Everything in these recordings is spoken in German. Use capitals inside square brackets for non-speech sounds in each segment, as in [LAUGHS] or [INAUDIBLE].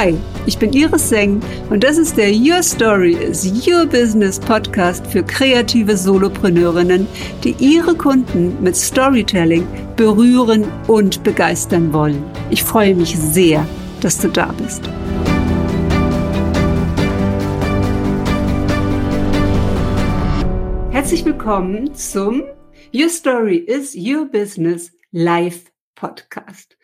Hi, ich bin Iris Seng und das ist der Your Story is Your Business Podcast für kreative Solopreneurinnen, die ihre Kunden mit Storytelling berühren und begeistern wollen. Ich freue mich sehr, dass du da bist. Herzlich willkommen zum Your Story is Your Business Live Podcast.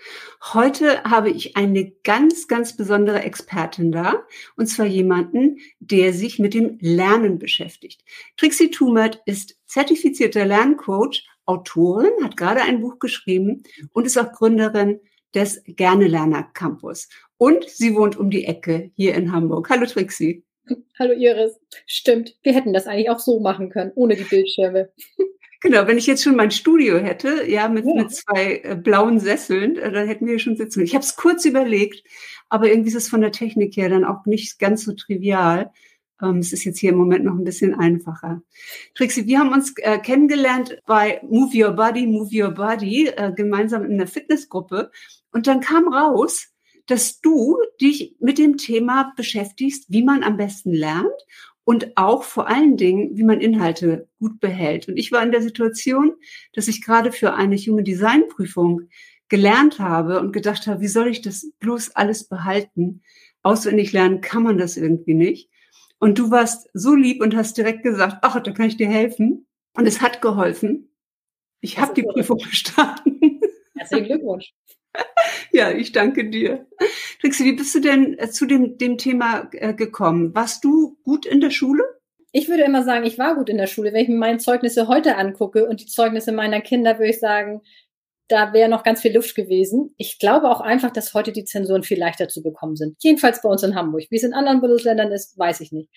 Heute habe ich eine ganz, ganz besondere Expertin da, und zwar jemanden, der sich mit dem Lernen beschäftigt. Trixie Tumert ist zertifizierter Lerncoach, Autorin, hat gerade ein Buch geschrieben und ist auch Gründerin des Gerne Lerner Campus. Und sie wohnt um die Ecke hier in Hamburg. Hallo Trixie. Hallo Iris. Stimmt, wir hätten das eigentlich auch so machen können, ohne die Bildschirme. Genau, wenn ich jetzt schon mein Studio hätte, ja, mit, ja. mit zwei äh, blauen Sesseln, äh, dann hätten wir schon sitzen. Ich habe es kurz überlegt, aber irgendwie ist es von der Technik her dann auch nicht ganz so trivial. Ähm, es ist jetzt hier im Moment noch ein bisschen einfacher. Trixie, wir haben uns äh, kennengelernt bei Move Your Body, Move Your Body, äh, gemeinsam in einer Fitnessgruppe. Und dann kam raus, dass du dich mit dem Thema beschäftigst, wie man am besten lernt und auch vor allen Dingen, wie man Inhalte gut behält. Und ich war in der Situation, dass ich gerade für eine Human Design Prüfung gelernt habe und gedacht habe, wie soll ich das bloß alles behalten? Auswendig lernen kann man das irgendwie nicht. Und du warst so lieb und hast direkt gesagt, ach, da kann ich dir helfen. Und es hat geholfen. Ich habe die Prüfung [LAUGHS] bestanden. Herzlichen Glückwunsch. [LAUGHS] Ja, ich danke dir. Trixie, wie bist du denn äh, zu dem, dem Thema äh, gekommen? Warst du gut in der Schule? Ich würde immer sagen, ich war gut in der Schule. Wenn ich mir meine Zeugnisse heute angucke und die Zeugnisse meiner Kinder, würde ich sagen, da wäre noch ganz viel Luft gewesen. Ich glaube auch einfach, dass heute die Zensuren viel leichter zu bekommen sind. Jedenfalls bei uns in Hamburg. Wie es in anderen Bundesländern ist, weiß ich nicht.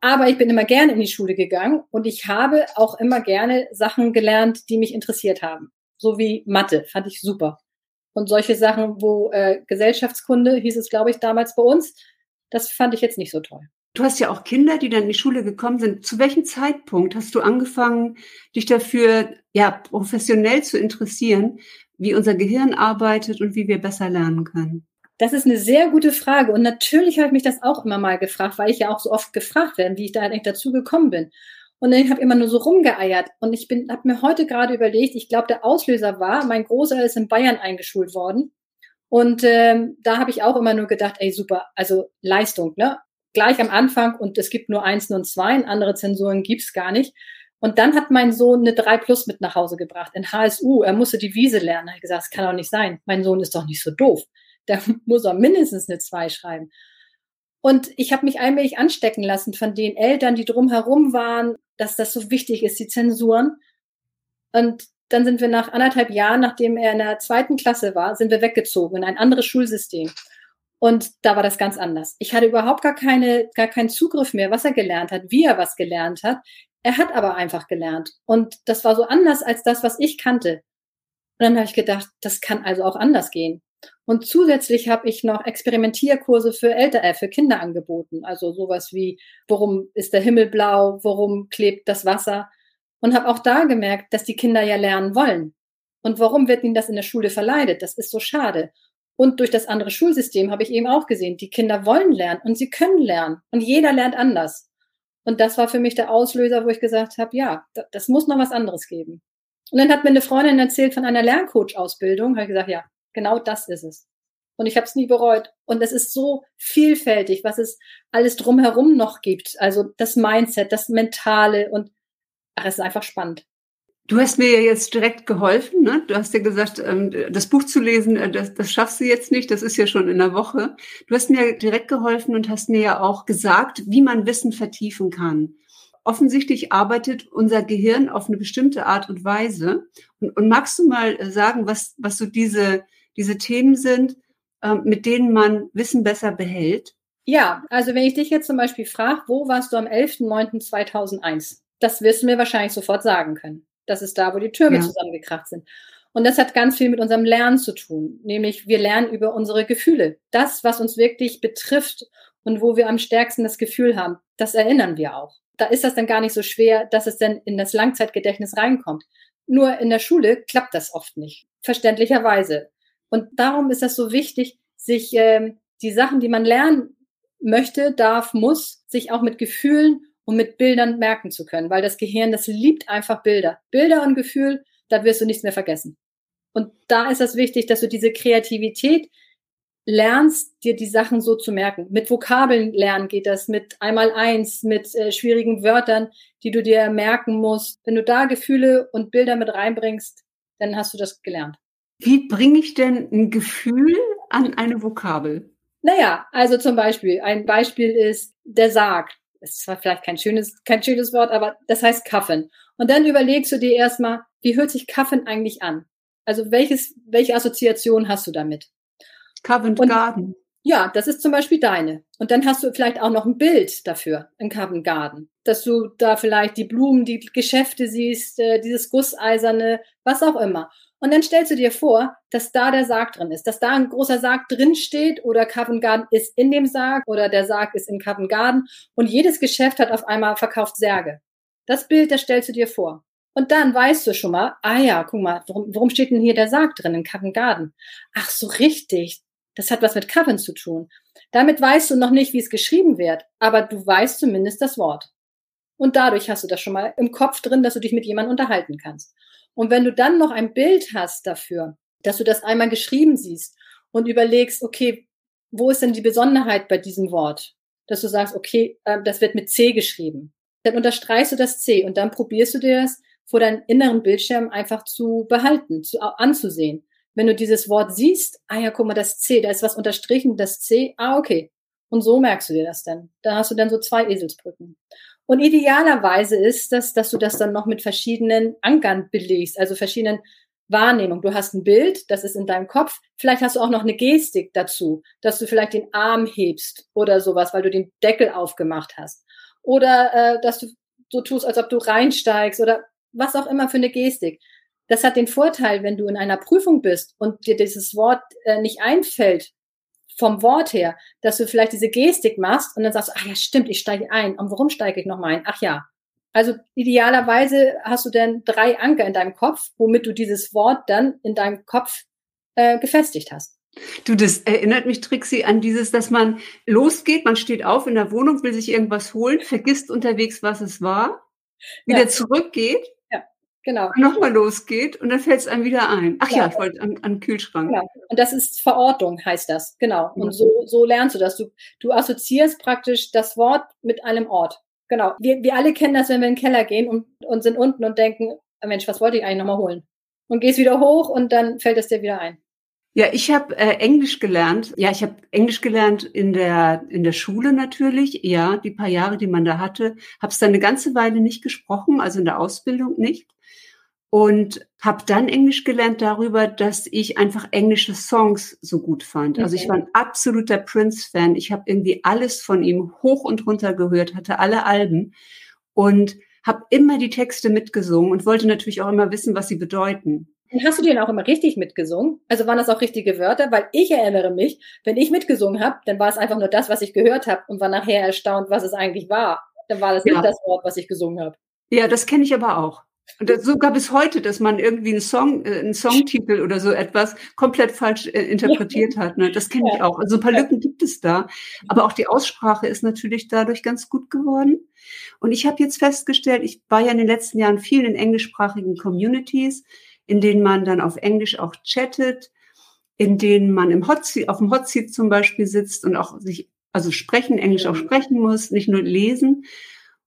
Aber ich bin immer gerne in die Schule gegangen und ich habe auch immer gerne Sachen gelernt, die mich interessiert haben. So wie Mathe, fand ich super. Und solche Sachen, wo äh, Gesellschaftskunde, hieß es, glaube ich, damals bei uns, das fand ich jetzt nicht so toll. Du hast ja auch Kinder, die dann in die Schule gekommen sind. Zu welchem Zeitpunkt hast du angefangen, dich dafür ja professionell zu interessieren, wie unser Gehirn arbeitet und wie wir besser lernen können? Das ist eine sehr gute Frage. Und natürlich habe ich mich das auch immer mal gefragt, weil ich ja auch so oft gefragt werde, wie ich da eigentlich dazu gekommen bin. Und dann habe ich immer nur so rumgeeiert. Und ich bin, habe mir heute gerade überlegt, ich glaube, der Auslöser war, mein Großer ist in Bayern eingeschult worden. Und ähm, da habe ich auch immer nur gedacht, ey, super, also Leistung, ne? Gleich am Anfang und es gibt nur Einsen und Zweien, andere Zensuren gibt's gar nicht. Und dann hat mein Sohn eine 3 Plus mit nach Hause gebracht in HSU. Er musste die Wiese lernen. Da habe ich gesagt, das kann doch nicht sein. Mein Sohn ist doch nicht so doof. Der [LAUGHS] muss doch mindestens eine 2 schreiben. Und ich habe mich allmählich anstecken lassen von den Eltern, die drumherum waren, dass das so wichtig ist, die Zensuren. Und dann sind wir nach anderthalb Jahren, nachdem er in der zweiten Klasse war, sind wir weggezogen in ein anderes Schulsystem. Und da war das ganz anders. Ich hatte überhaupt gar keine, gar keinen Zugriff mehr, was er gelernt hat, wie er was gelernt hat. Er hat aber einfach gelernt. Und das war so anders als das, was ich kannte. Und dann habe ich gedacht, das kann also auch anders gehen. Und zusätzlich habe ich noch Experimentierkurse für Eltern, äh, für Kinder angeboten. Also sowas wie, warum ist der Himmel blau, warum klebt das Wasser? Und habe auch da gemerkt, dass die Kinder ja lernen wollen. Und warum wird ihnen das in der Schule verleidet? Das ist so schade. Und durch das andere Schulsystem habe ich eben auch gesehen, die Kinder wollen lernen und sie können lernen. Und jeder lernt anders. Und das war für mich der Auslöser, wo ich gesagt habe, ja, das muss noch was anderes geben. Und dann hat mir eine Freundin erzählt von einer Lerncoach-Ausbildung. Habe ich gesagt, ja, Genau das ist es. Und ich habe es nie bereut. Und es ist so vielfältig, was es alles drumherum noch gibt. Also das Mindset, das Mentale und ach, es ist einfach spannend. Du hast mir ja jetzt direkt geholfen. Ne? Du hast ja gesagt, ähm, das Buch zu lesen, äh, das, das schaffst du jetzt nicht. Das ist ja schon in der Woche. Du hast mir direkt geholfen und hast mir ja auch gesagt, wie man Wissen vertiefen kann. Offensichtlich arbeitet unser Gehirn auf eine bestimmte Art und Weise. Und, und magst du mal äh, sagen, was, was so diese diese Themen sind, äh, mit denen man Wissen besser behält? Ja, also wenn ich dich jetzt zum Beispiel frage, wo warst du am 11.09.2001? Das wirst du mir wahrscheinlich sofort sagen können. Das ist da, wo die Türme ja. zusammengekracht sind. Und das hat ganz viel mit unserem Lernen zu tun. Nämlich wir lernen über unsere Gefühle. Das, was uns wirklich betrifft und wo wir am stärksten das Gefühl haben, das erinnern wir auch. Da ist das dann gar nicht so schwer, dass es dann in das Langzeitgedächtnis reinkommt. Nur in der Schule klappt das oft nicht. Verständlicherweise. Und darum ist das so wichtig, sich ähm, die Sachen, die man lernen möchte, darf, muss, sich auch mit Gefühlen und mit Bildern merken zu können, weil das Gehirn, das liebt einfach Bilder. Bilder und Gefühl, da wirst du nichts mehr vergessen. Und da ist es wichtig, dass du diese Kreativität lernst, dir die Sachen so zu merken. Mit Vokabeln lernen geht das, mit einmal eins, mit äh, schwierigen Wörtern, die du dir merken musst. Wenn du da Gefühle und Bilder mit reinbringst, dann hast du das gelernt. Wie bringe ich denn ein Gefühl an eine Vokabel? Naja, also zum Beispiel, ein Beispiel ist der Sarg. Das ist zwar vielleicht kein schönes, kein schönes Wort, aber das heißt Kaffen. Und dann überlegst du dir erstmal, wie hört sich Kaffen eigentlich an? Also welches, welche Assoziation hast du damit? Covent Garden. Ja, das ist zum Beispiel deine. Und dann hast du vielleicht auch noch ein Bild dafür in Covent Garden, dass du da vielleicht die Blumen, die Geschäfte siehst, äh, dieses Gusseiserne, was auch immer. Und dann stellst du dir vor, dass da der Sarg drin ist, dass da ein großer Sarg drin steht oder Covent Garden ist in dem Sarg oder der Sarg ist in Covent Garden und jedes Geschäft hat auf einmal verkauft Särge. Das Bild, das stellst du dir vor. Und dann weißt du schon mal, ah ja, guck mal, warum, warum steht denn hier der Sarg drin in Covent Garden? Ach so, richtig. Das hat was mit Covent zu tun. Damit weißt du noch nicht, wie es geschrieben wird, aber du weißt zumindest das Wort. Und dadurch hast du das schon mal im Kopf drin, dass du dich mit jemandem unterhalten kannst. Und wenn du dann noch ein Bild hast dafür, dass du das einmal geschrieben siehst und überlegst, okay, wo ist denn die Besonderheit bei diesem Wort? Dass du sagst, okay, äh, das wird mit C geschrieben. Dann unterstreichst du das C und dann probierst du dir das vor deinem inneren Bildschirm einfach zu behalten, zu, anzusehen. Wenn du dieses Wort siehst, ah ja, guck mal, das C, da ist was unterstrichen, das C, ah, okay. Und so merkst du dir das dann. Da hast du dann so zwei Eselsbrücken. Und idealerweise ist das, dass du das dann noch mit verschiedenen Ankern belegst, also verschiedenen Wahrnehmungen. Du hast ein Bild, das ist in deinem Kopf. Vielleicht hast du auch noch eine Gestik dazu, dass du vielleicht den Arm hebst oder sowas, weil du den Deckel aufgemacht hast. Oder äh, dass du so tust, als ob du reinsteigst oder was auch immer für eine Gestik. Das hat den Vorteil, wenn du in einer Prüfung bist und dir dieses Wort äh, nicht einfällt, vom Wort her, dass du vielleicht diese Gestik machst und dann sagst, ach ja, stimmt, ich steige ein. Und warum steige ich nochmal ein? Ach ja. Also idealerweise hast du dann drei Anker in deinem Kopf, womit du dieses Wort dann in deinem Kopf äh, gefestigt hast. Du, das erinnert mich, Trixie, an dieses, dass man losgeht, man steht auf in der Wohnung, will sich irgendwas holen, vergisst unterwegs, was es war, wieder ja. zurückgeht Genau. Nochmal losgeht und dann fällt es einem wieder ein. Ach ja, ja ich wollte an, an Kühlschrank. Genau. Und das ist Verortung, heißt das. Genau. Und so, so lernst du das. Du, du assoziierst praktisch das Wort mit einem Ort. Genau. Wir, wir alle kennen das, wenn wir in den Keller gehen und, und sind unten und denken, Mensch, was wollte ich eigentlich nochmal holen? Und gehst wieder hoch und dann fällt es dir wieder ein. Ja, ich habe äh, Englisch gelernt. Ja, ich habe Englisch gelernt in der in der Schule natürlich. Ja, die paar Jahre, die man da hatte, habe es dann eine ganze Weile nicht gesprochen, also in der Ausbildung nicht und habe dann Englisch gelernt darüber, dass ich einfach englische Songs so gut fand. Also ich war ein absoluter Prince-Fan. Ich habe irgendwie alles von ihm hoch und runter gehört, hatte alle Alben und habe immer die Texte mitgesungen und wollte natürlich auch immer wissen, was sie bedeuten. Und hast du den auch immer richtig mitgesungen? Also waren das auch richtige Wörter? Weil ich erinnere mich, wenn ich mitgesungen habe, dann war es einfach nur das, was ich gehört habe und war nachher erstaunt, was es eigentlich war. Dann war das ja. nicht das Wort, was ich gesungen habe. Ja, das kenne ich aber auch. Und sogar bis heute, dass man irgendwie einen Song, äh, einen Songtitel oder so etwas komplett falsch äh, interpretiert hat. Ne? Das kenne ich auch. Also ein paar Lücken gibt es da. Aber auch die Aussprache ist natürlich dadurch ganz gut geworden. Und ich habe jetzt festgestellt, ich war ja in den letzten Jahren viel in englischsprachigen Communities, in denen man dann auf Englisch auch chattet, in denen man im Hotseat, auf dem Hotseat zum Beispiel sitzt und auch sich, also sprechen, Englisch auch sprechen muss, nicht nur lesen.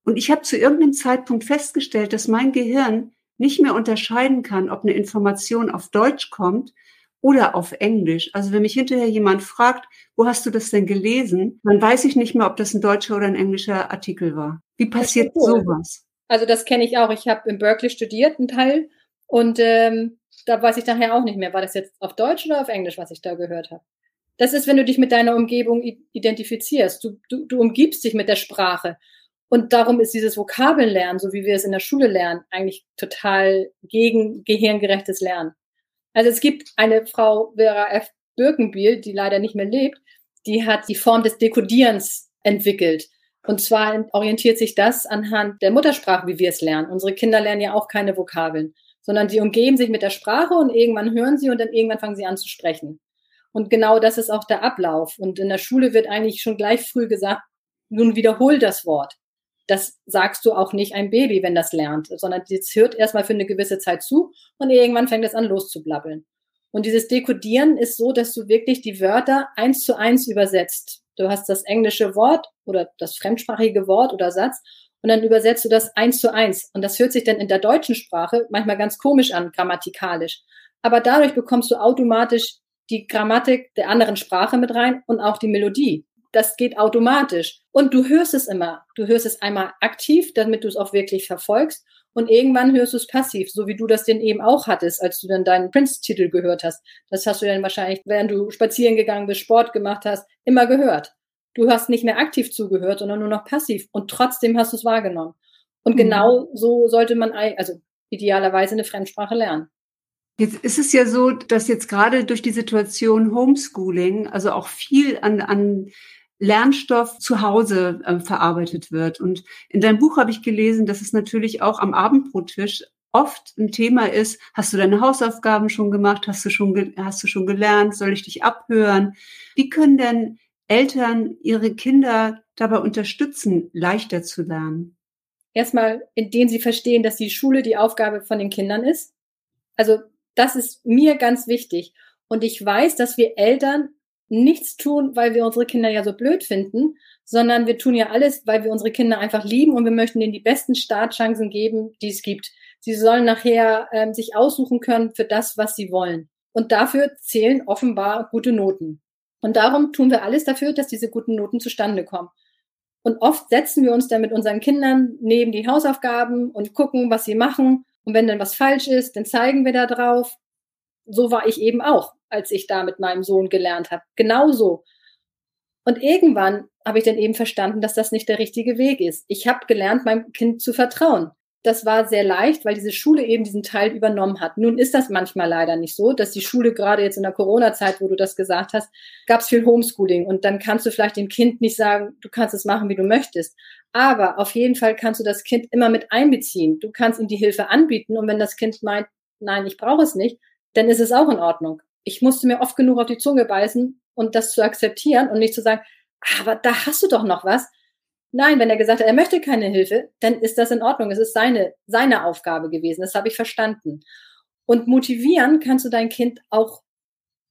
Und ich habe zu irgendeinem Zeitpunkt festgestellt, dass mein Gehirn nicht mehr unterscheiden kann, ob eine Information auf Deutsch kommt oder auf Englisch. Also wenn mich hinterher jemand fragt, wo hast du das denn gelesen, dann weiß ich nicht mehr, ob das ein deutscher oder ein englischer Artikel war. Wie passiert cool. sowas? Also das kenne ich auch. Ich habe in Berkeley studiert, einen Teil, und ähm, da weiß ich nachher auch nicht mehr, war das jetzt auf Deutsch oder auf Englisch, was ich da gehört habe. Das ist, wenn du dich mit deiner Umgebung identifizierst. Du, du, du umgibst dich mit der Sprache. Und darum ist dieses Vokabellernen, so wie wir es in der Schule lernen, eigentlich total gegen gehirngerechtes Lernen. Also es gibt eine Frau, Vera F. Birkenbiel, die leider nicht mehr lebt, die hat die Form des Dekodierens entwickelt. Und zwar orientiert sich das anhand der Muttersprache, wie wir es lernen. Unsere Kinder lernen ja auch keine Vokabeln, sondern sie umgeben sich mit der Sprache und irgendwann hören sie und dann irgendwann fangen sie an zu sprechen. Und genau das ist auch der Ablauf. Und in der Schule wird eigentlich schon gleich früh gesagt, nun wiederhol das Wort. Das sagst du auch nicht einem Baby, wenn das lernt, sondern das hört erstmal für eine gewisse Zeit zu und irgendwann fängt es an loszublabbeln. Und dieses Dekodieren ist so, dass du wirklich die Wörter eins zu eins übersetzt. Du hast das englische Wort oder das fremdsprachige Wort oder Satz und dann übersetzt du das eins zu eins. Und das hört sich dann in der deutschen Sprache manchmal ganz komisch an, grammatikalisch. Aber dadurch bekommst du automatisch die Grammatik der anderen Sprache mit rein und auch die Melodie. Das geht automatisch. Und du hörst es immer. Du hörst es einmal aktiv, damit du es auch wirklich verfolgst. Und irgendwann hörst du es passiv, so wie du das denn eben auch hattest, als du dann deinen Prince-Titel gehört hast. Das hast du dann wahrscheinlich, während du spazieren gegangen bist, Sport gemacht hast, immer gehört. Du hast nicht mehr aktiv zugehört, sondern nur noch passiv. Und trotzdem hast du es wahrgenommen. Und mhm. genau so sollte man, also idealerweise eine Fremdsprache lernen. Jetzt ist es ja so, dass jetzt gerade durch die Situation Homeschooling, also auch viel an, an Lernstoff zu Hause äh, verarbeitet wird. Und in deinem Buch habe ich gelesen, dass es natürlich auch am Abendbrottisch oft ein Thema ist, hast du deine Hausaufgaben schon gemacht, hast du schon, hast du schon gelernt, soll ich dich abhören? Wie können denn Eltern ihre Kinder dabei unterstützen, leichter zu lernen? Erstmal, indem sie verstehen, dass die Schule die Aufgabe von den Kindern ist. Also das ist mir ganz wichtig. Und ich weiß, dass wir Eltern nichts tun, weil wir unsere Kinder ja so blöd finden, sondern wir tun ja alles, weil wir unsere Kinder einfach lieben und wir möchten ihnen die besten Startchancen geben, die es gibt. Sie sollen nachher ähm, sich aussuchen können für das, was sie wollen. Und dafür zählen offenbar gute Noten. Und darum tun wir alles dafür, dass diese guten Noten zustande kommen. Und oft setzen wir uns dann mit unseren Kindern neben die Hausaufgaben und gucken, was sie machen. Und wenn dann was falsch ist, dann zeigen wir da drauf. So war ich eben auch als ich da mit meinem Sohn gelernt habe. Genauso. Und irgendwann habe ich dann eben verstanden, dass das nicht der richtige Weg ist. Ich habe gelernt, meinem Kind zu vertrauen. Das war sehr leicht, weil diese Schule eben diesen Teil übernommen hat. Nun ist das manchmal leider nicht so, dass die Schule gerade jetzt in der Corona-Zeit, wo du das gesagt hast, gab es viel Homeschooling und dann kannst du vielleicht dem Kind nicht sagen, du kannst es machen, wie du möchtest. Aber auf jeden Fall kannst du das Kind immer mit einbeziehen. Du kannst ihm die Hilfe anbieten und wenn das Kind meint, nein, ich brauche es nicht, dann ist es auch in Ordnung ich musste mir oft genug auf die Zunge beißen und das zu akzeptieren und nicht zu sagen, ah, aber da hast du doch noch was. Nein, wenn er gesagt hat, er möchte keine Hilfe, dann ist das in Ordnung. Es ist seine, seine Aufgabe gewesen. Das habe ich verstanden. Und motivieren kannst du dein Kind auch,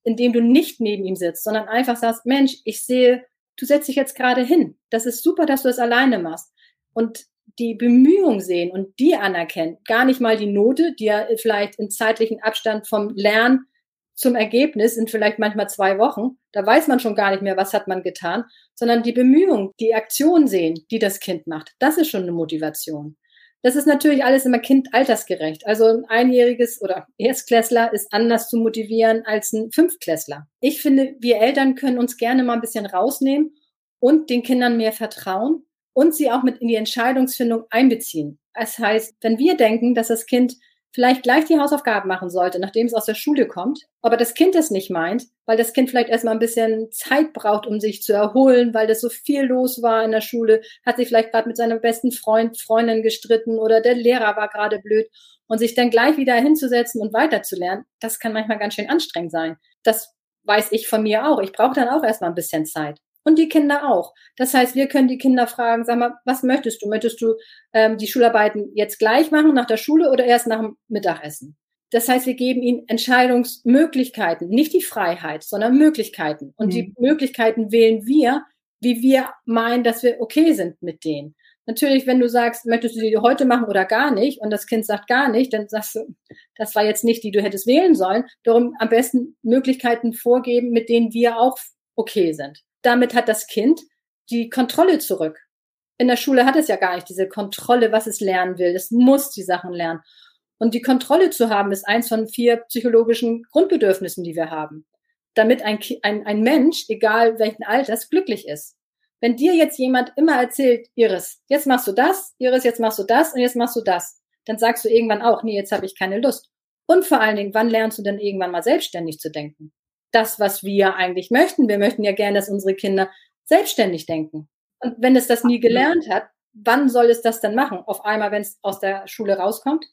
indem du nicht neben ihm sitzt, sondern einfach sagst, Mensch, ich sehe, du setzt dich jetzt gerade hin. Das ist super, dass du das alleine machst. Und die Bemühung sehen und die anerkennen. Gar nicht mal die Note, die ja vielleicht in zeitlichen Abstand vom Lernen zum Ergebnis sind vielleicht manchmal zwei Wochen. Da weiß man schon gar nicht mehr, was hat man getan, sondern die Bemühung, die Aktion sehen, die das Kind macht. Das ist schon eine Motivation. Das ist natürlich alles immer kindaltersgerecht. Also ein einjähriges oder Erstklässler ist anders zu motivieren als ein Fünftklässler. Ich finde, wir Eltern können uns gerne mal ein bisschen rausnehmen und den Kindern mehr vertrauen und sie auch mit in die Entscheidungsfindung einbeziehen. Das heißt, wenn wir denken, dass das Kind vielleicht gleich die Hausaufgaben machen sollte, nachdem es aus der Schule kommt, aber das Kind es nicht meint, weil das Kind vielleicht erstmal ein bisschen Zeit braucht, um sich zu erholen, weil das so viel los war in der Schule, hat sich vielleicht gerade mit seinem besten Freund, Freundin gestritten oder der Lehrer war gerade blöd und sich dann gleich wieder hinzusetzen und weiterzulernen, das kann manchmal ganz schön anstrengend sein. Das weiß ich von mir auch. Ich brauche dann auch erstmal ein bisschen Zeit und die Kinder auch. Das heißt, wir können die Kinder fragen, sag mal, was möchtest du? Möchtest du ähm, die Schularbeiten jetzt gleich machen nach der Schule oder erst nach dem Mittagessen? Das heißt, wir geben ihnen Entscheidungsmöglichkeiten, nicht die Freiheit, sondern Möglichkeiten. Und mhm. die Möglichkeiten wählen wir, wie wir meinen, dass wir okay sind mit denen. Natürlich, wenn du sagst, möchtest du die heute machen oder gar nicht, und das Kind sagt gar nicht, dann sagst du, das war jetzt nicht die, du hättest wählen sollen. Darum am besten Möglichkeiten vorgeben, mit denen wir auch okay sind damit hat das Kind die Kontrolle zurück. In der Schule hat es ja gar nicht diese Kontrolle, was es lernen will. Es muss die Sachen lernen. Und die Kontrolle zu haben, ist eins von vier psychologischen Grundbedürfnissen, die wir haben. Damit ein, ein, ein Mensch, egal welchen Alters, glücklich ist. Wenn dir jetzt jemand immer erzählt, Iris, jetzt machst du das, Iris, jetzt machst du das und jetzt machst du das, dann sagst du irgendwann auch, nee, jetzt habe ich keine Lust. Und vor allen Dingen, wann lernst du denn irgendwann mal selbstständig zu denken? Das, was wir eigentlich möchten. Wir möchten ja gerne, dass unsere Kinder selbstständig denken. Und wenn es das nie gelernt hat, wann soll es das dann machen? Auf einmal, wenn es aus der Schule rauskommt?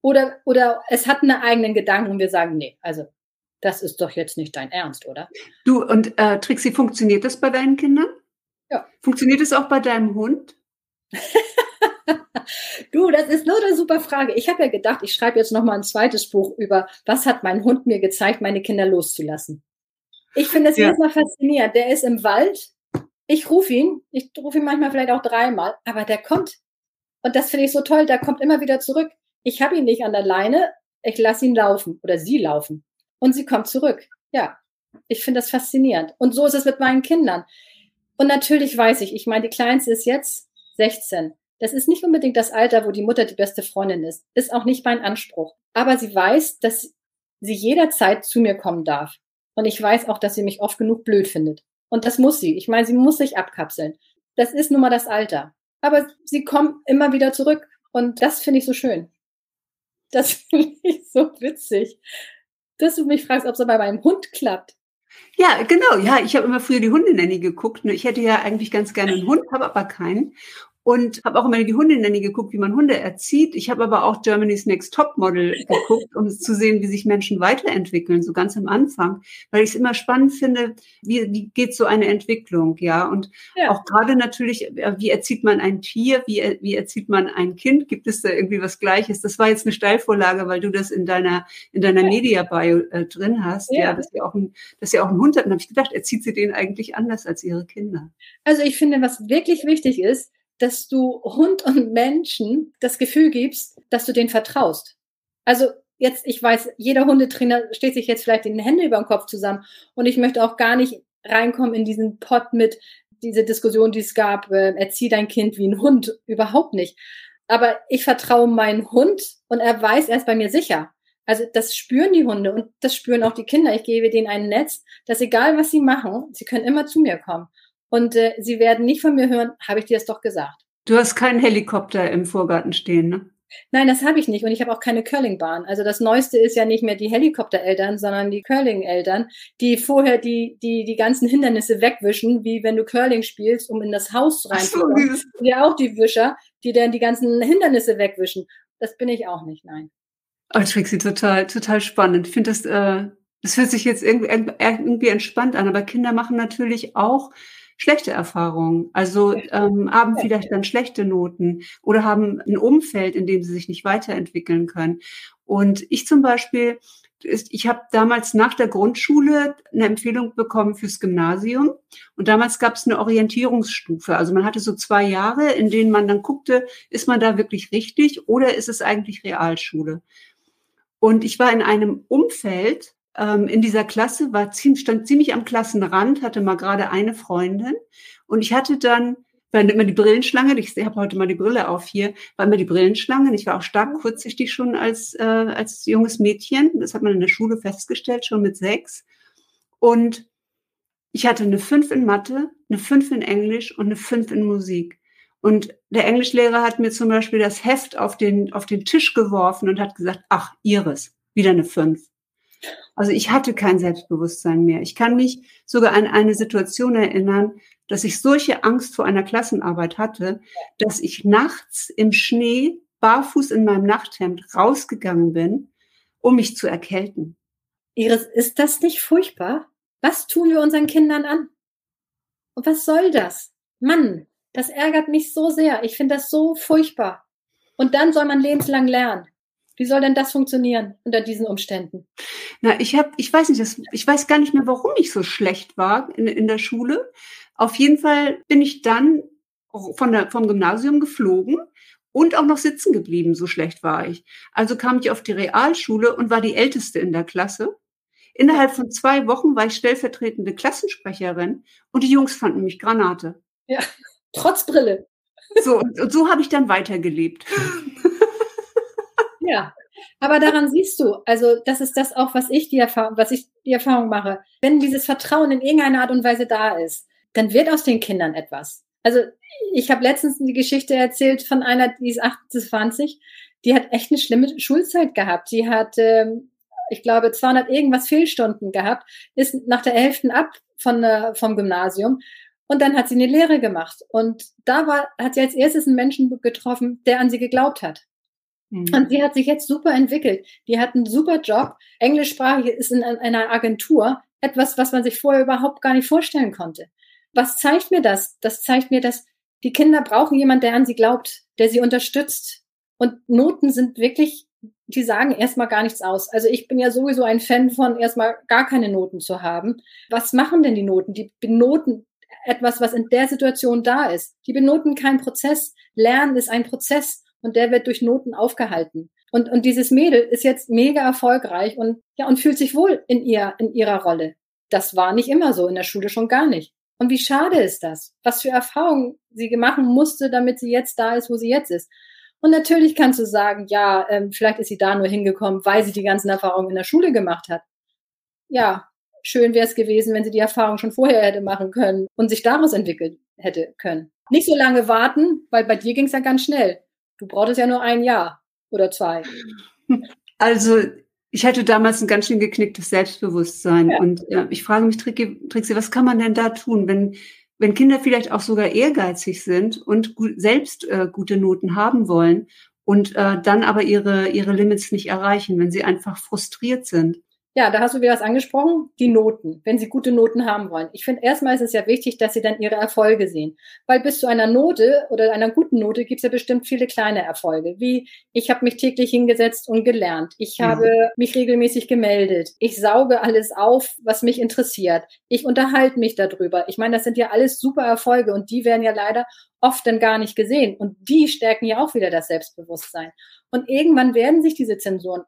Oder, oder es hat einen eigenen Gedanken und wir sagen, nee, also das ist doch jetzt nicht dein Ernst, oder? Du, und äh, Trixie, funktioniert das bei deinen Kindern? Ja. Funktioniert es auch bei deinem Hund? [LAUGHS] du, das ist nur eine super Frage. Ich habe ja gedacht, ich schreibe jetzt noch mal ein zweites Buch über, was hat mein Hund mir gezeigt, meine Kinder loszulassen. Ich finde das ja. jedes Mal faszinierend. Der ist im Wald. Ich rufe ihn. Ich rufe ihn manchmal vielleicht auch dreimal, aber der kommt. Und das finde ich so toll. Der kommt immer wieder zurück. Ich habe ihn nicht an der Leine. Ich lasse ihn laufen oder sie laufen. Und sie kommt zurück. Ja, ich finde das faszinierend. Und so ist es mit meinen Kindern. Und natürlich weiß ich, ich meine, die Kleinste ist jetzt 16. Das ist nicht unbedingt das Alter, wo die Mutter die beste Freundin ist. Ist auch nicht mein Anspruch. Aber sie weiß, dass sie jederzeit zu mir kommen darf. Und ich weiß auch, dass sie mich oft genug blöd findet. Und das muss sie. Ich meine, sie muss sich abkapseln. Das ist nun mal das Alter. Aber sie kommt immer wieder zurück. Und das finde ich so schön. Das [LAUGHS] finde ich so witzig. Dass du mich fragst, ob es bei meinem Hund klappt. Ja, genau. Ja, ich habe immer früher die Hundenanny geguckt. Ich hätte ja eigentlich ganz gerne einen Hund, habe aber keinen und habe auch immer die Hundenanny geguckt, wie man Hunde erzieht. Ich habe aber auch Germany's Next Top Model geguckt, um zu sehen, wie sich Menschen weiterentwickeln, so ganz am Anfang, weil ich es immer spannend finde, wie, wie geht so eine Entwicklung, ja, und ja. auch gerade natürlich, äh, wie erzieht man ein Tier, wie, wie erzieht man ein Kind, gibt es da irgendwie was Gleiches? Das war jetzt eine Steilvorlage, weil du das in deiner in deiner ja. Media Bio äh, drin hast, ja. ja, dass sie auch ein, dass sie auch einen Hund hat. Und habe ich gedacht, erzieht sie den eigentlich anders als ihre Kinder? Also ich finde, was wirklich wichtig ist, dass du Hund und Menschen das Gefühl gibst, dass du denen vertraust. Also jetzt, ich weiß, jeder Hundetrainer steht sich jetzt vielleicht die Hände über den Kopf zusammen und ich möchte auch gar nicht reinkommen in diesen Pott mit diese Diskussion, die es gab, äh, erzieh dein Kind wie ein Hund, überhaupt nicht. Aber ich vertraue meinen Hund und er weiß, er ist bei mir sicher. Also das spüren die Hunde und das spüren auch die Kinder. Ich gebe denen ein Netz, dass egal was sie machen, sie können immer zu mir kommen. Und äh, Sie werden nicht von mir hören, habe ich dir das doch gesagt. Du hast keinen Helikopter im Vorgarten stehen, ne? Nein, das habe ich nicht. Und ich habe auch keine Curlingbahn. Also das Neueste ist ja nicht mehr die Helikoptereltern, sondern die Curling-Eltern, die vorher die, die, die ganzen Hindernisse wegwischen, wie wenn du Curling spielst, um in das Haus reinzukommen. So, ja, auch die Wischer, die dann die ganzen Hindernisse wegwischen. Das bin ich auch nicht, nein. Oh, Trixie, total, total spannend. Ich finde das, äh, das hört sich jetzt irgendwie, irgendwie entspannt an, aber Kinder machen natürlich auch schlechte Erfahrungen. Also ähm, haben vielleicht dann schlechte Noten oder haben ein Umfeld, in dem sie sich nicht weiterentwickeln können. Und ich zum Beispiel, ich habe damals nach der Grundschule eine Empfehlung bekommen fürs Gymnasium. Und damals gab es eine Orientierungsstufe. Also man hatte so zwei Jahre, in denen man dann guckte, ist man da wirklich richtig oder ist es eigentlich Realschule? Und ich war in einem Umfeld, ähm, in dieser Klasse, war ziemlich, stand ziemlich am Klassenrand, hatte mal gerade eine Freundin. Und ich hatte dann, war immer die Brillenschlange, ich habe heute mal die Brille auf hier, war immer die Brillenschlange. Ich war auch stark kurzsichtig schon als, äh, als junges Mädchen. Das hat man in der Schule festgestellt, schon mit sechs. Und ich hatte eine fünf in Mathe, eine fünf in Englisch und eine fünf in Musik. Und der Englischlehrer hat mir zum Beispiel das Heft auf den, auf den Tisch geworfen und hat gesagt, ach, Iris, wieder eine fünf. Also ich hatte kein Selbstbewusstsein mehr. Ich kann mich sogar an eine Situation erinnern, dass ich solche Angst vor einer Klassenarbeit hatte, dass ich nachts im Schnee barfuß in meinem Nachthemd rausgegangen bin, um mich zu erkälten. Iris, ist das nicht furchtbar? Was tun wir unseren Kindern an? Und was soll das? Mann, das ärgert mich so sehr. Ich finde das so furchtbar. Und dann soll man lebenslang lernen. Wie soll denn das funktionieren unter diesen Umständen? Na, ich habe, ich weiß nicht, das, ich weiß gar nicht mehr, warum ich so schlecht war in, in der Schule. Auf jeden Fall bin ich dann von der, vom Gymnasium geflogen und auch noch sitzen geblieben. So schlecht war ich. Also kam ich auf die Realschule und war die Älteste in der Klasse. Innerhalb von zwei Wochen war ich stellvertretende Klassensprecherin und die Jungs fanden mich Granate. Ja, [LAUGHS] trotz Brille. So, und, und so habe ich dann weitergelebt. [LAUGHS] Ja, aber daran siehst du, also das ist das auch, was ich die Erfahrung, was ich die Erfahrung mache. Wenn dieses Vertrauen in irgendeiner Art und Weise da ist, dann wird aus den Kindern etwas. Also ich habe letztens die Geschichte erzählt von einer, die ist 28, die hat echt eine schlimme Schulzeit gehabt. Die hat, ähm, ich glaube, 200 irgendwas Fehlstunden gehabt, ist nach der Hälfte ab von, äh, vom Gymnasium und dann hat sie eine Lehre gemacht. Und da war, hat sie als erstes einen Menschen getroffen, der an sie geglaubt hat Mhm. Und sie hat sich jetzt super entwickelt. Die hat einen super Job. Englischsprachig ist in einer Agentur etwas, was man sich vorher überhaupt gar nicht vorstellen konnte. Was zeigt mir das? Das zeigt mir, dass die Kinder brauchen jemanden, der an sie glaubt, der sie unterstützt. Und Noten sind wirklich, die sagen erstmal gar nichts aus. Also ich bin ja sowieso ein Fan von erstmal gar keine Noten zu haben. Was machen denn die Noten? Die benoten etwas, was in der Situation da ist. Die benoten keinen Prozess. Lernen ist ein Prozess und der wird durch Noten aufgehalten. Und, und dieses Mädel ist jetzt mega erfolgreich und, ja, und fühlt sich wohl in ihr, in ihrer Rolle. Das war nicht immer so, in der Schule schon gar nicht. Und wie schade ist das? Was für Erfahrungen sie machen musste, damit sie jetzt da ist, wo sie jetzt ist. Und natürlich kannst du sagen, ja, ähm, vielleicht ist sie da nur hingekommen, weil sie die ganzen Erfahrungen in der Schule gemacht hat. Ja, schön wäre es gewesen, wenn sie die Erfahrung schon vorher hätte machen können und sich daraus entwickelt hätte können. Nicht so lange warten, weil bei dir ging es ja ganz schnell. Du brauchtest ja nur ein Jahr oder zwei. Also ich hatte damals ein ganz schön geknicktes Selbstbewusstsein. Ja. Und äh, ich frage mich, Trixie, was kann man denn da tun, wenn, wenn Kinder vielleicht auch sogar ehrgeizig sind und gut, selbst äh, gute Noten haben wollen und äh, dann aber ihre, ihre Limits nicht erreichen, wenn sie einfach frustriert sind? Ja, da hast du wieder was angesprochen, die Noten, wenn Sie gute Noten haben wollen. Ich finde, erstmal ist es ja wichtig, dass Sie dann Ihre Erfolge sehen. Weil bis zu einer Note oder einer guten Note gibt es ja bestimmt viele kleine Erfolge, wie ich habe mich täglich hingesetzt und gelernt. Ich habe ja. mich regelmäßig gemeldet. Ich sauge alles auf, was mich interessiert. Ich unterhalte mich darüber. Ich meine, das sind ja alles super Erfolge und die werden ja leider oft dann gar nicht gesehen. Und die stärken ja auch wieder das Selbstbewusstsein. Und irgendwann werden sich diese Zensuren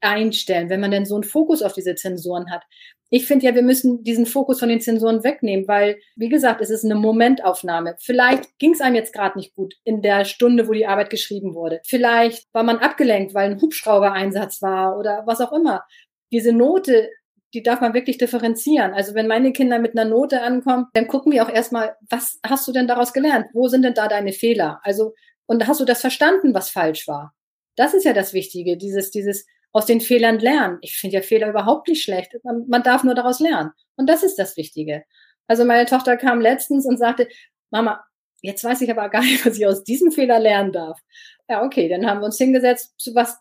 einstellen, wenn man denn so einen Fokus auf diese Zensoren hat. Ich finde ja, wir müssen diesen Fokus von den Zensoren wegnehmen, weil, wie gesagt, es ist eine Momentaufnahme. Vielleicht ging es einem jetzt gerade nicht gut in der Stunde, wo die Arbeit geschrieben wurde. Vielleicht war man abgelenkt, weil ein Hubschrauber-Einsatz war oder was auch immer. Diese Note, die darf man wirklich differenzieren. Also wenn meine Kinder mit einer Note ankommen, dann gucken wir auch erstmal, was hast du denn daraus gelernt? Wo sind denn da deine Fehler? Also, und hast du das verstanden, was falsch war? Das ist ja das Wichtige, dieses, dieses, aus den Fehlern lernen. Ich finde ja Fehler überhaupt nicht schlecht. Man, man darf nur daraus lernen. Und das ist das Wichtige. Also meine Tochter kam letztens und sagte, Mama, jetzt weiß ich aber gar nicht, [LAUGHS] was ich aus diesem Fehler lernen darf. Ja, okay, dann haben wir uns hingesetzt, was,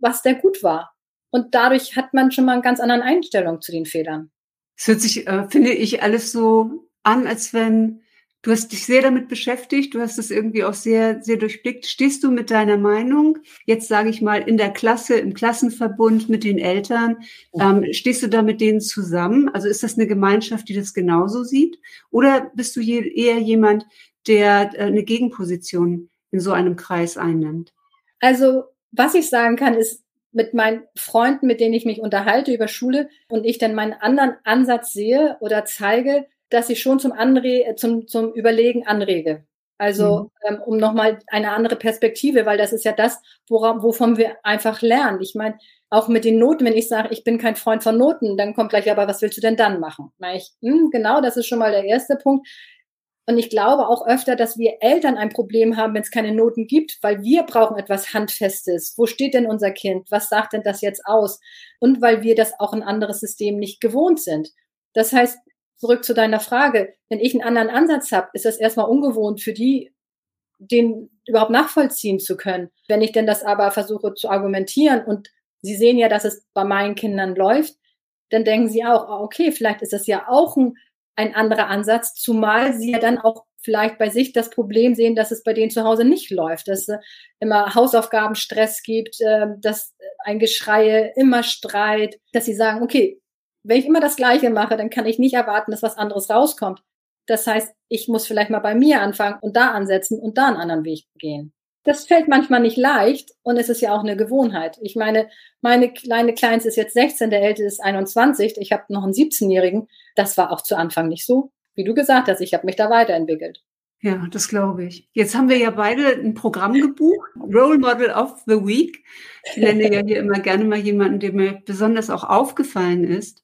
was der gut war. Und dadurch hat man schon mal eine ganz andere Einstellung zu den Fehlern. Es hört sich, äh, finde ich, alles so an, als wenn Du hast dich sehr damit beschäftigt, du hast es irgendwie auch sehr, sehr durchblickt. Stehst du mit deiner Meinung, jetzt sage ich mal, in der Klasse, im Klassenverbund mit den Eltern, ähm, stehst du da mit denen zusammen? Also ist das eine Gemeinschaft, die das genauso sieht? Oder bist du je, eher jemand, der äh, eine Gegenposition in so einem Kreis einnimmt? Also, was ich sagen kann, ist, mit meinen Freunden, mit denen ich mich unterhalte über Schule und ich dann meinen anderen Ansatz sehe oder zeige, dass ich schon zum, Anre äh, zum, zum Überlegen anrege. Also mhm. ähm, um nochmal eine andere Perspektive, weil das ist ja das, woran, wovon wir einfach lernen. Ich meine, auch mit den Noten, wenn ich sage, ich bin kein Freund von Noten, dann kommt gleich, aber was willst du denn dann machen? Na, ich, hm, genau, das ist schon mal der erste Punkt. Und ich glaube auch öfter, dass wir Eltern ein Problem haben, wenn es keine Noten gibt, weil wir brauchen etwas Handfestes. Wo steht denn unser Kind? Was sagt denn das jetzt aus? Und weil wir das auch ein anderes System nicht gewohnt sind. Das heißt, zurück zu deiner Frage, wenn ich einen anderen Ansatz habe, ist das erstmal ungewohnt für die, den überhaupt nachvollziehen zu können. Wenn ich denn das aber versuche zu argumentieren und sie sehen ja, dass es bei meinen Kindern läuft, dann denken sie auch, ah, okay, vielleicht ist das ja auch ein, ein anderer Ansatz, zumal sie ja dann auch vielleicht bei sich das Problem sehen, dass es bei denen zu Hause nicht läuft, dass es immer Hausaufgabenstress gibt, äh, dass ein Geschreie, immer Streit, dass sie sagen, okay, wenn ich immer das Gleiche mache, dann kann ich nicht erwarten, dass was anderes rauskommt. Das heißt, ich muss vielleicht mal bei mir anfangen und da ansetzen und da einen anderen Weg gehen. Das fällt manchmal nicht leicht und es ist ja auch eine Gewohnheit. Ich meine, meine kleine Kleins ist jetzt 16, der älteste ist 21, ich habe noch einen 17-Jährigen. Das war auch zu Anfang nicht so. Wie du gesagt hast, ich habe mich da weiterentwickelt. Ja, das glaube ich. Jetzt haben wir ja beide ein Programm gebucht, Role Model of the Week. Ich nenne ja hier immer gerne mal jemanden, der mir besonders auch aufgefallen ist.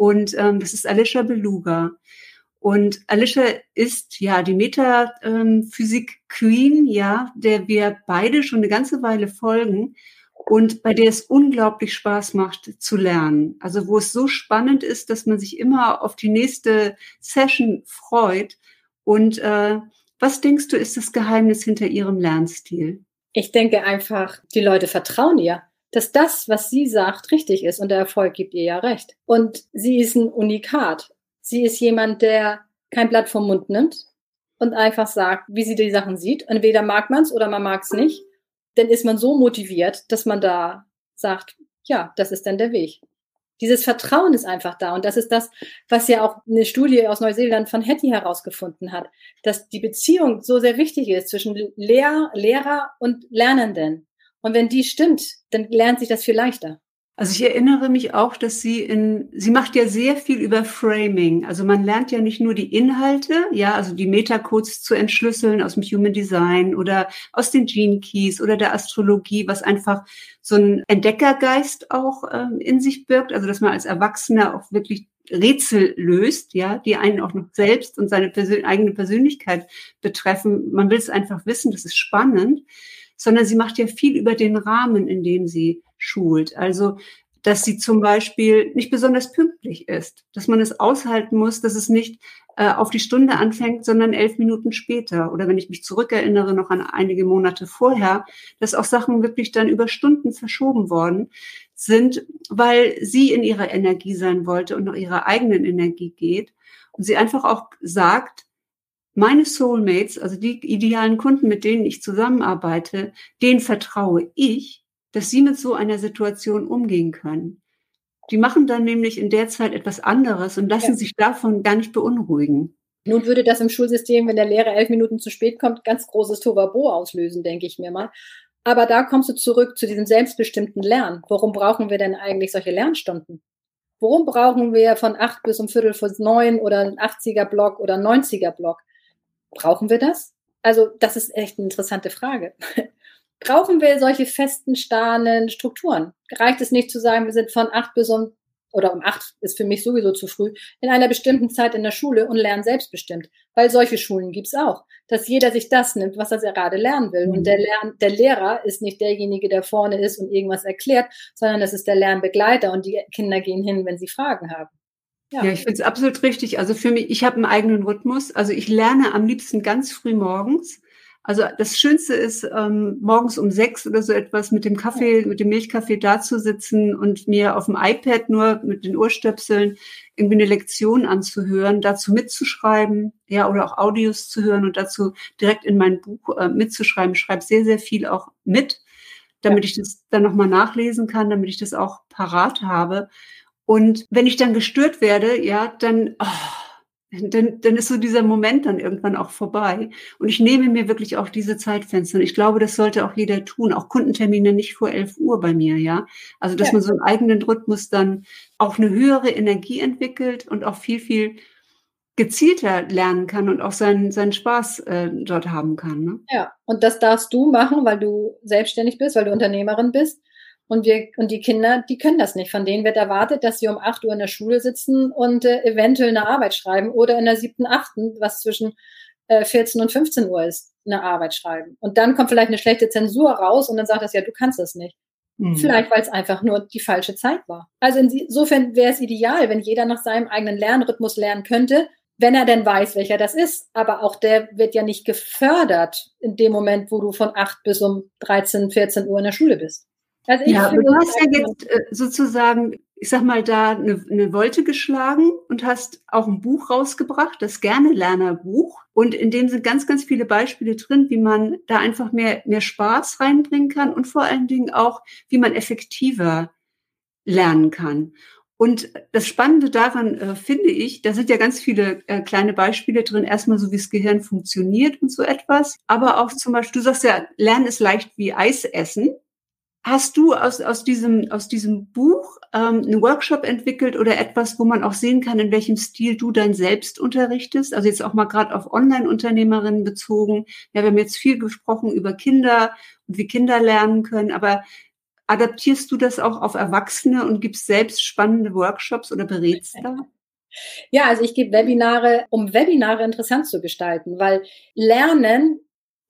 Und ähm, das ist Alicia Beluga. Und Alicia ist ja die Metaphysik-Queen, ja, der wir beide schon eine ganze Weile folgen und bei der es unglaublich Spaß macht zu lernen. Also wo es so spannend ist, dass man sich immer auf die nächste Session freut. Und äh, was denkst du, ist das Geheimnis hinter ihrem Lernstil? Ich denke einfach, die Leute vertrauen ihr, dass das, was sie sagt, richtig ist und der Erfolg gibt ihr ja recht. Und sie ist ein Unikat. Sie ist jemand, der kein Blatt vom Mund nimmt und einfach sagt, wie sie die Sachen sieht. Entweder mag man es oder man mag es nicht. Dann ist man so motiviert, dass man da sagt, ja, das ist dann der Weg. Dieses Vertrauen ist einfach da. Und das ist das, was ja auch eine Studie aus Neuseeland von Hetty herausgefunden hat, dass die Beziehung so sehr wichtig ist zwischen Lehr Lehrer und Lernenden. Und wenn die stimmt, dann lernt sich das viel leichter. Also ich erinnere mich auch, dass sie in, sie macht ja sehr viel über Framing. Also man lernt ja nicht nur die Inhalte, ja, also die Metacodes zu entschlüsseln aus dem Human Design oder aus den Gene Keys oder der Astrologie, was einfach so ein Entdeckergeist auch ähm, in sich birgt. Also dass man als Erwachsener auch wirklich Rätsel löst, ja, die einen auch noch selbst und seine Persön eigene Persönlichkeit betreffen. Man will es einfach wissen, das ist spannend sondern sie macht ja viel über den Rahmen, in dem sie schult. Also, dass sie zum Beispiel nicht besonders pünktlich ist, dass man es aushalten muss, dass es nicht äh, auf die Stunde anfängt, sondern elf Minuten später. Oder wenn ich mich zurückerinnere, noch an einige Monate vorher, dass auch Sachen wirklich dann über Stunden verschoben worden sind, weil sie in ihrer Energie sein wollte und nach ihrer eigenen Energie geht. Und sie einfach auch sagt, meine Soulmates, also die idealen Kunden, mit denen ich zusammenarbeite, denen vertraue ich, dass sie mit so einer Situation umgehen können. Die machen dann nämlich in der Zeit etwas anderes und lassen ja. sich davon gar nicht beunruhigen. Nun würde das im Schulsystem, wenn der Lehrer elf Minuten zu spät kommt, ganz großes Tovabo auslösen, denke ich mir mal. Aber da kommst du zurück zu diesem selbstbestimmten Lernen. Warum brauchen wir denn eigentlich solche Lernstunden? Warum brauchen wir von acht bis um Viertel vor neun oder ein 80er-Block oder 90er-Block? Brauchen wir das? Also, das ist echt eine interessante Frage. [LAUGHS] Brauchen wir solche festen, starren Strukturen? Reicht es nicht zu sagen, wir sind von acht bis um, oder um acht ist für mich sowieso zu früh, in einer bestimmten Zeit in der Schule und lernen selbstbestimmt? Weil solche Schulen gibt's auch, dass jeder sich das nimmt, was er gerade lernen will. Mhm. Und der, Lern, der Lehrer ist nicht derjenige, der vorne ist und irgendwas erklärt, sondern es ist der Lernbegleiter und die Kinder gehen hin, wenn sie Fragen haben. Ja, ja ich finde es absolut richtig. Also für mich, ich habe einen eigenen Rhythmus. Also ich lerne am liebsten ganz früh morgens. Also das Schönste ist, ähm, morgens um sechs oder so etwas mit dem Kaffee, mit dem Milchkaffee da zu sitzen und mir auf dem iPad nur mit den Ohrstöpseln irgendwie eine Lektion anzuhören, dazu mitzuschreiben, ja, oder auch Audios zu hören und dazu direkt in mein Buch äh, mitzuschreiben. Ich schreibe sehr, sehr viel auch mit, damit ich das dann nochmal nachlesen kann, damit ich das auch parat habe. Und wenn ich dann gestört werde, ja, dann, oh, dann, dann ist so dieser Moment dann irgendwann auch vorbei. Und ich nehme mir wirklich auch diese Zeitfenster. Und ich glaube, das sollte auch jeder tun. Auch Kundentermine nicht vor 11 Uhr bei mir, ja. Also, dass ja. man so einen eigenen Rhythmus dann auch eine höhere Energie entwickelt und auch viel, viel gezielter lernen kann und auch seinen, seinen Spaß äh, dort haben kann. Ne? Ja, und das darfst du machen, weil du selbstständig bist, weil du Unternehmerin bist. Und wir, und die Kinder, die können das nicht. Von denen wird erwartet, dass sie um 8 Uhr in der Schule sitzen und äh, eventuell eine Arbeit schreiben oder in der siebten, achten, was zwischen äh, 14 und 15 Uhr ist, eine Arbeit schreiben. Und dann kommt vielleicht eine schlechte Zensur raus und dann sagt das ja, du kannst das nicht. Mhm. Vielleicht, weil es einfach nur die falsche Zeit war. Also insofern wäre es ideal, wenn jeder nach seinem eigenen Lernrhythmus lernen könnte, wenn er denn weiß, welcher das ist. Aber auch der wird ja nicht gefördert in dem Moment, wo du von 8 bis um 13, 14 Uhr in der Schule bist. Also ja, aber du hast ja jetzt äh, sozusagen, ich sag mal, da eine, eine Wolte geschlagen und hast auch ein Buch rausgebracht, das Gerne-Lerner-Buch. Und in dem sind ganz, ganz viele Beispiele drin, wie man da einfach mehr, mehr Spaß reinbringen kann und vor allen Dingen auch, wie man effektiver lernen kann. Und das Spannende daran äh, finde ich, da sind ja ganz viele äh, kleine Beispiele drin. Erstmal so, wie das Gehirn funktioniert und so etwas. Aber auch zum Beispiel, du sagst ja, Lernen ist leicht wie Eis essen. Hast du aus, aus, diesem, aus diesem Buch ähm, einen Workshop entwickelt oder etwas, wo man auch sehen kann, in welchem Stil du dann selbst unterrichtest? Also jetzt auch mal gerade auf Online-Unternehmerinnen bezogen. Ja, wir haben jetzt viel gesprochen über Kinder und wie Kinder lernen können, aber adaptierst du das auch auf Erwachsene und gibst selbst spannende Workshops oder berätst da? Ja, also ich gebe Webinare, um Webinare interessant zu gestalten, weil Lernen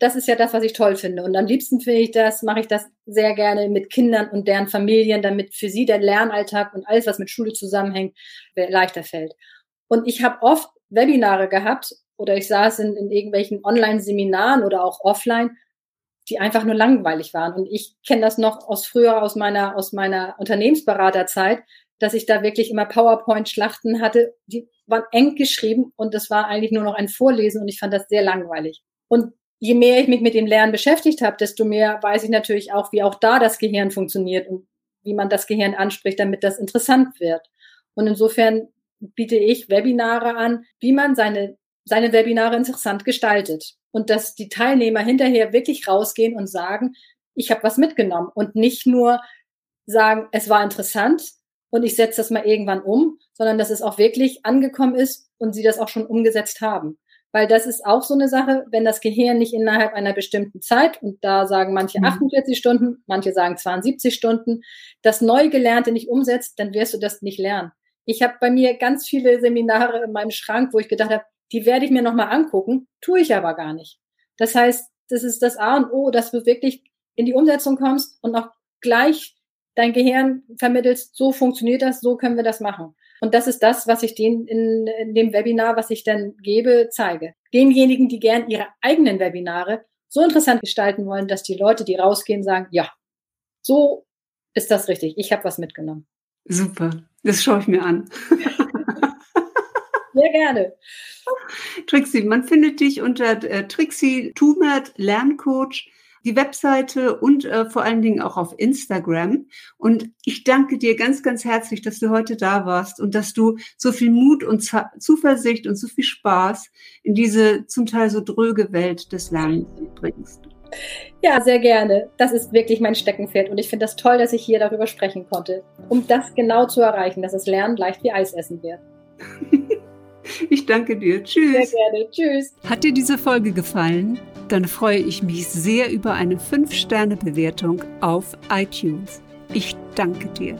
das ist ja das, was ich toll finde. Und am liebsten finde ich das, mache ich das sehr gerne mit Kindern und deren Familien, damit für sie der Lernalltag und alles, was mit Schule zusammenhängt, leichter fällt. Und ich habe oft Webinare gehabt oder ich saß in, in irgendwelchen Online-Seminaren oder auch offline, die einfach nur langweilig waren. Und ich kenne das noch aus früher aus meiner, aus meiner Unternehmensberaterzeit, dass ich da wirklich immer PowerPoint-Schlachten hatte, die waren eng geschrieben und das war eigentlich nur noch ein Vorlesen und ich fand das sehr langweilig. Und je mehr ich mich mit dem Lernen beschäftigt habe, desto mehr weiß ich natürlich auch, wie auch da das Gehirn funktioniert und wie man das Gehirn anspricht, damit das interessant wird. Und insofern biete ich Webinare an, wie man seine, seine Webinare interessant gestaltet. Und dass die Teilnehmer hinterher wirklich rausgehen und sagen, ich habe was mitgenommen und nicht nur sagen, es war interessant, und ich setze das mal irgendwann um, sondern dass es auch wirklich angekommen ist und sie das auch schon umgesetzt haben. Weil das ist auch so eine Sache, wenn das Gehirn nicht innerhalb einer bestimmten Zeit, und da sagen manche 48 mhm. Stunden, manche sagen 72 Stunden, das Neugelernte nicht umsetzt, dann wirst du das nicht lernen. Ich habe bei mir ganz viele Seminare in meinem Schrank, wo ich gedacht habe, die werde ich mir nochmal angucken, tue ich aber gar nicht. Das heißt, das ist das A und O, dass du wirklich in die Umsetzung kommst und auch gleich dein Gehirn vermittelst, so funktioniert das, so können wir das machen. Und das ist das, was ich denen in, in dem Webinar, was ich dann gebe, zeige. Denjenigen, die gern ihre eigenen Webinare so interessant gestalten wollen, dass die Leute, die rausgehen, sagen, ja, so ist das richtig. Ich habe was mitgenommen. Super, das schaue ich mir an. [LAUGHS] Sehr gerne. Trixie, man findet dich unter äh, Trixie Tumert Lerncoach die Webseite und äh, vor allen Dingen auch auf Instagram. Und ich danke dir ganz, ganz herzlich, dass du heute da warst und dass du so viel Mut und Zuversicht und so viel Spaß in diese zum Teil so dröge Welt des Lernens bringst. Ja, sehr gerne. Das ist wirklich mein Steckenpferd und ich finde das toll, dass ich hier darüber sprechen konnte, um das genau zu erreichen, dass das Lernen leicht wie Eis essen wird. [LAUGHS] [LAUGHS] Ich danke dir. Tschüss. Sehr gerne. Tschüss. Hat dir diese Folge gefallen? Dann freue ich mich sehr über eine 5-Sterne-Bewertung auf iTunes. Ich danke dir.